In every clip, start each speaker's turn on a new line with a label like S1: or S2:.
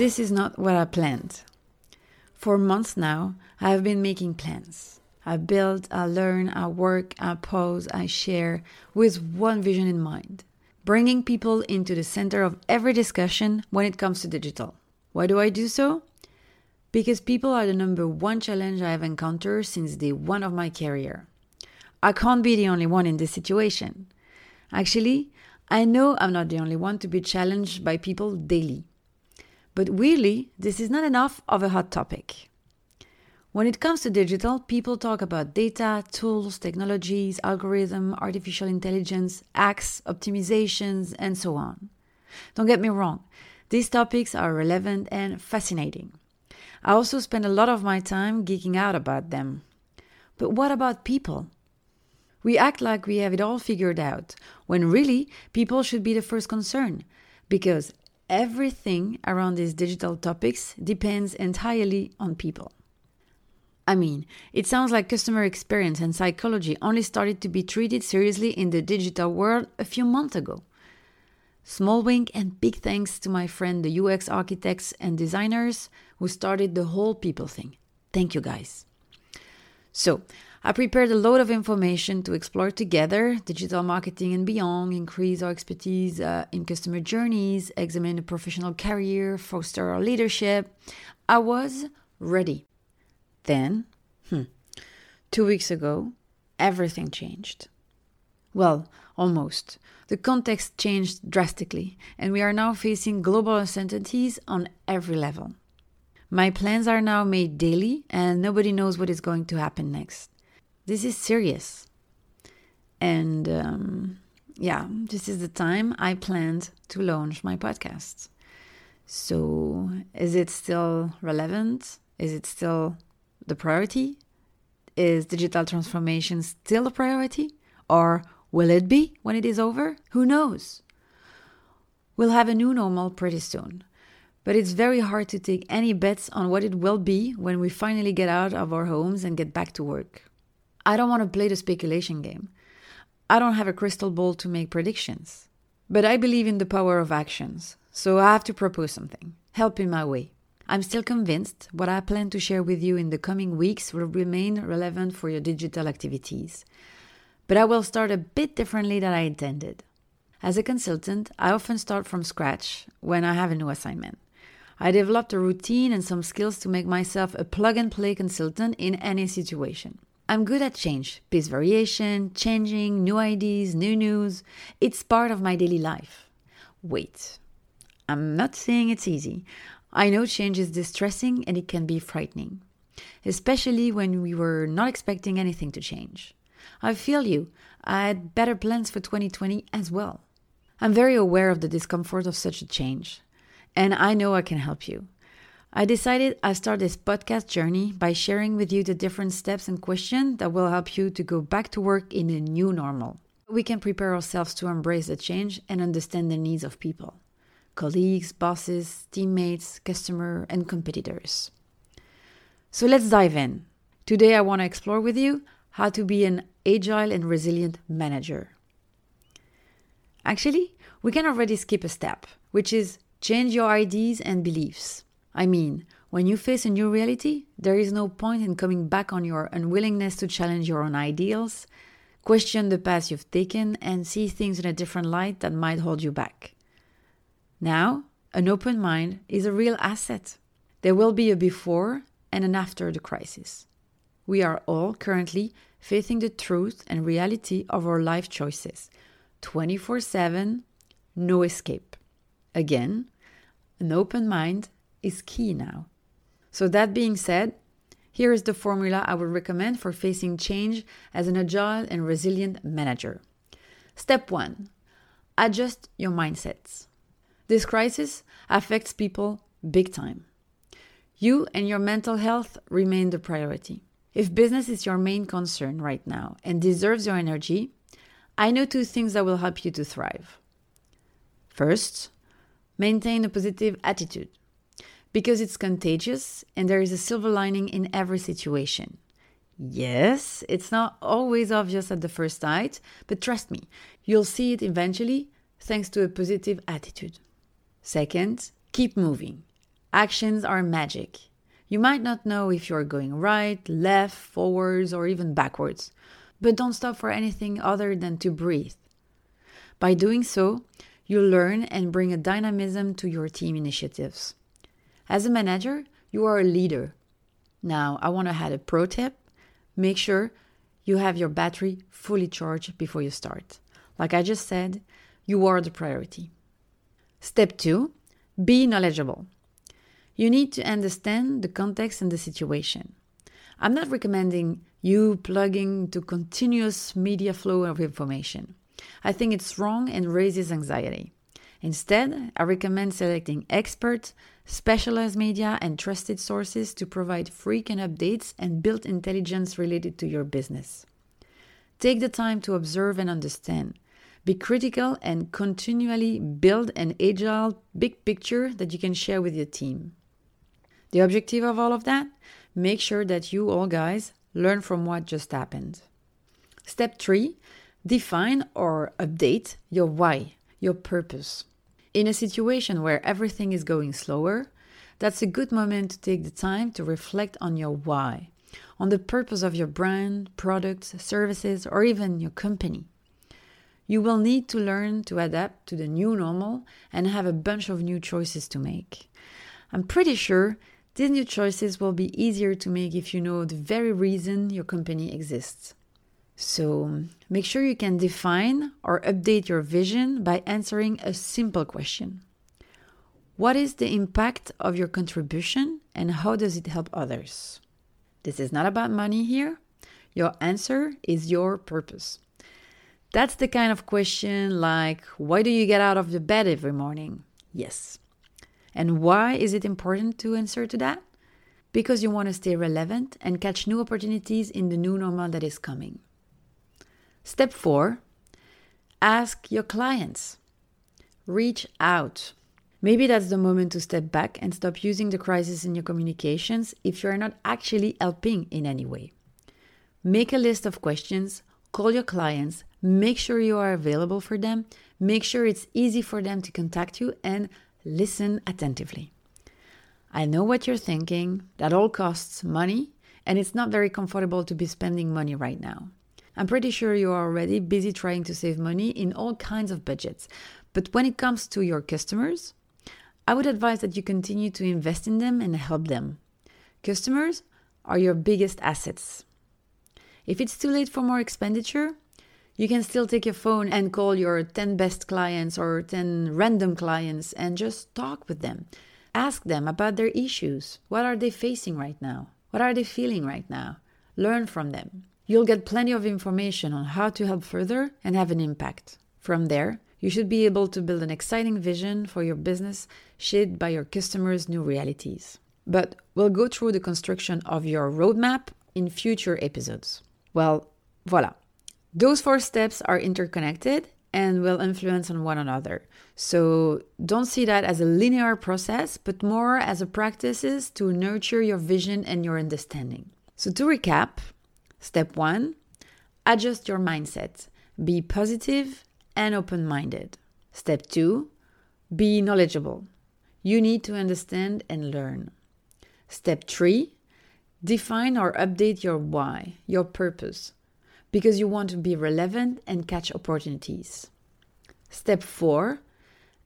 S1: This is not what I planned. For months now, I have been making plans. I build, I learn, I work, I pose, I share with one vision in mind bringing people into the center of every discussion when it comes to digital. Why do I do so? Because people are the number one challenge I have encountered since day one of my career. I can't be the only one in this situation. Actually, I know I'm not the only one to be challenged by people daily. But really, this is not enough of a hot topic. When it comes to digital, people talk about data, tools, technologies, algorithm, artificial intelligence, acts, optimizations, and so on. Don't get me wrong, these topics are relevant and fascinating. I also spend a lot of my time geeking out about them. But what about people? We act like we have it all figured out, when really people should be the first concern, because everything around these digital topics depends entirely on people. I mean, it sounds like customer experience and psychology only started to be treated seriously in the digital world a few months ago. Small wink and big thanks to my friend, the UX architects and designers who started the whole people thing. Thank you guys. So, I prepared a load of information to explore together digital marketing and beyond, increase our expertise uh, in customer journeys, examine a professional career, foster our leadership. I was ready. Then, hmm, two weeks ago, everything changed. Well, almost. The context changed drastically, and we are now facing global uncertainties on every level. My plans are now made daily, and nobody knows what is going to happen next this is serious. And um, yeah, this is the time I planned to launch my podcast. So, is it still relevant? Is it still the priority? Is digital transformation still a priority? Or will it be when it is over? Who knows? We'll have a new normal pretty soon. But it's very hard to take any bets on what it will be when we finally get out of our homes and get back to work. I don't want to play the speculation game. I don't have a crystal ball to make predictions. But I believe in the power of actions, so I have to propose something. Help in my way. I'm still convinced what I plan to share with you in the coming weeks will remain relevant for your digital activities. But I will start a bit differently than I intended. As a consultant, I often start from scratch when I have a new assignment. I developed a routine and some skills to make myself a plug and play consultant in any situation. I'm good at change, piece variation, changing, new ideas, new news. It's part of my daily life. Wait, I'm not saying it's easy. I know change is distressing and it can be frightening, especially when we were not expecting anything to change. I feel you. I had better plans for 2020 as well. I'm very aware of the discomfort of such a change, and I know I can help you. I decided I start this podcast journey by sharing with you the different steps and questions that will help you to go back to work in a new normal. We can prepare ourselves to embrace the change and understand the needs of people colleagues, bosses, teammates, customer, and competitors. So let's dive in. Today I want to explore with you how to be an agile and resilient manager. Actually, we can already skip a step, which is change your ideas and beliefs. I mean, when you face a new reality, there is no point in coming back on your unwillingness to challenge your own ideals, question the path you've taken, and see things in a different light that might hold you back. Now, an open mind is a real asset. There will be a before and an after the crisis. We are all currently facing the truth and reality of our life choices 24 7, no escape. Again, an open mind is key now. So, that being said, here is the formula I would recommend for facing change as an agile and resilient manager. Step one adjust your mindsets. This crisis affects people big time. You and your mental health remain the priority. If business is your main concern right now and deserves your energy, I know two things that will help you to thrive. First, maintain a positive attitude because it's contagious and there is a silver lining in every situation. Yes, it's not always obvious at the first sight, but trust me, you'll see it eventually thanks to a positive attitude. Second, keep moving. Actions are magic. You might not know if you're going right, left, forwards, or even backwards, but don't stop for anything other than to breathe. By doing so, you learn and bring a dynamism to your team initiatives. As a manager, you are a leader. Now, I want to add a pro tip make sure you have your battery fully charged before you start. Like I just said, you are the priority. Step two be knowledgeable. You need to understand the context and the situation. I'm not recommending you plugging to continuous media flow of information. I think it's wrong and raises anxiety. Instead, I recommend selecting experts, specialized media, and trusted sources to provide frequent updates and build intelligence related to your business. Take the time to observe and understand. Be critical and continually build an agile, big picture that you can share with your team. The objective of all of that? Make sure that you all guys learn from what just happened. Step three define or update your why, your purpose. In a situation where everything is going slower, that's a good moment to take the time to reflect on your why, on the purpose of your brand, products, services, or even your company. You will need to learn to adapt to the new normal and have a bunch of new choices to make. I'm pretty sure these new choices will be easier to make if you know the very reason your company exists. So make sure you can define or update your vision by answering a simple question What is the impact of your contribution and how does it help others? This is not about money here. Your answer is your purpose. That's the kind of question like, Why do you get out of the bed every morning? Yes. And why is it important to answer to that? Because you want to stay relevant and catch new opportunities in the new normal that is coming. Step four ask your clients. Reach out. Maybe that's the moment to step back and stop using the crisis in your communications if you are not actually helping in any way. Make a list of questions, call your clients, make sure you are available for them, make sure it's easy for them to contact you, and Listen attentively. I know what you're thinking. That all costs money, and it's not very comfortable to be spending money right now. I'm pretty sure you are already busy trying to save money in all kinds of budgets. But when it comes to your customers, I would advise that you continue to invest in them and help them. Customers are your biggest assets. If it's too late for more expenditure, you can still take your phone and call your 10 best clients or 10 random clients and just talk with them. Ask them about their issues. What are they facing right now? What are they feeling right now? Learn from them. You'll get plenty of information on how to help further and have an impact. From there, you should be able to build an exciting vision for your business shaped by your customers' new realities. But we'll go through the construction of your roadmap in future episodes. Well, voila. Those four steps are interconnected and will influence on one another. So don't see that as a linear process, but more as a practices to nurture your vision and your understanding. So to recap, step 1, adjust your mindset. Be positive and open-minded. Step 2, be knowledgeable. You need to understand and learn. Step 3, define or update your why, your purpose because you want to be relevant and catch opportunities. Step four,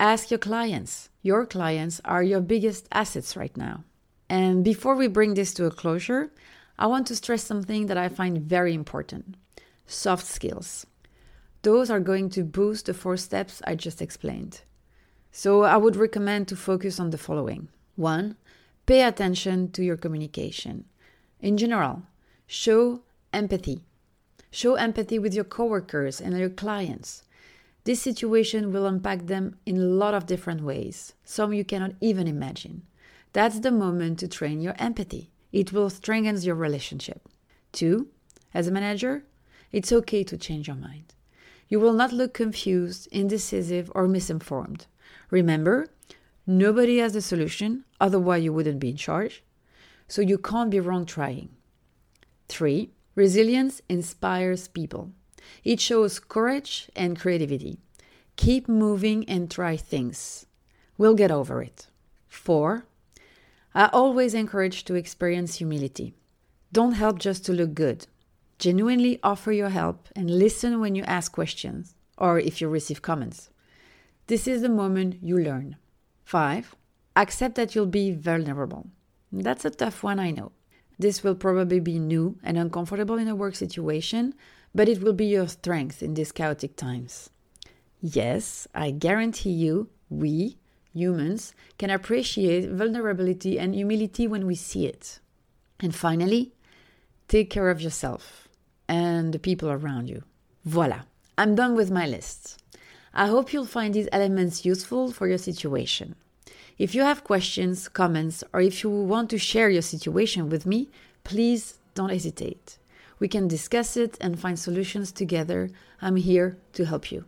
S1: ask your clients. Your clients are your biggest assets right now. And before we bring this to a closure, I want to stress something that I find very important soft skills. Those are going to boost the four steps I just explained. So I would recommend to focus on the following one, pay attention to your communication. In general, show empathy. Show empathy with your coworkers and your clients. This situation will impact them in a lot of different ways, some you cannot even imagine. That's the moment to train your empathy. It will strengthen your relationship. Two, as a manager, it's okay to change your mind. You will not look confused, indecisive, or misinformed. Remember, nobody has the solution, otherwise, you wouldn't be in charge. So you can't be wrong trying. Three, Resilience inspires people. It shows courage and creativity. Keep moving and try things. We'll get over it. 4. I always encourage to experience humility. Don't help just to look good. Genuinely offer your help and listen when you ask questions or if you receive comments. This is the moment you learn. 5. Accept that you'll be vulnerable. That's a tough one, I know. This will probably be new and uncomfortable in a work situation, but it will be your strength in these chaotic times. Yes, I guarantee you, we, humans, can appreciate vulnerability and humility when we see it. And finally, take care of yourself and the people around you. Voila, I'm done with my list. I hope you'll find these elements useful for your situation. If you have questions, comments, or if you want to share your situation with me, please don't hesitate. We can discuss it and find solutions together. I'm here to help you.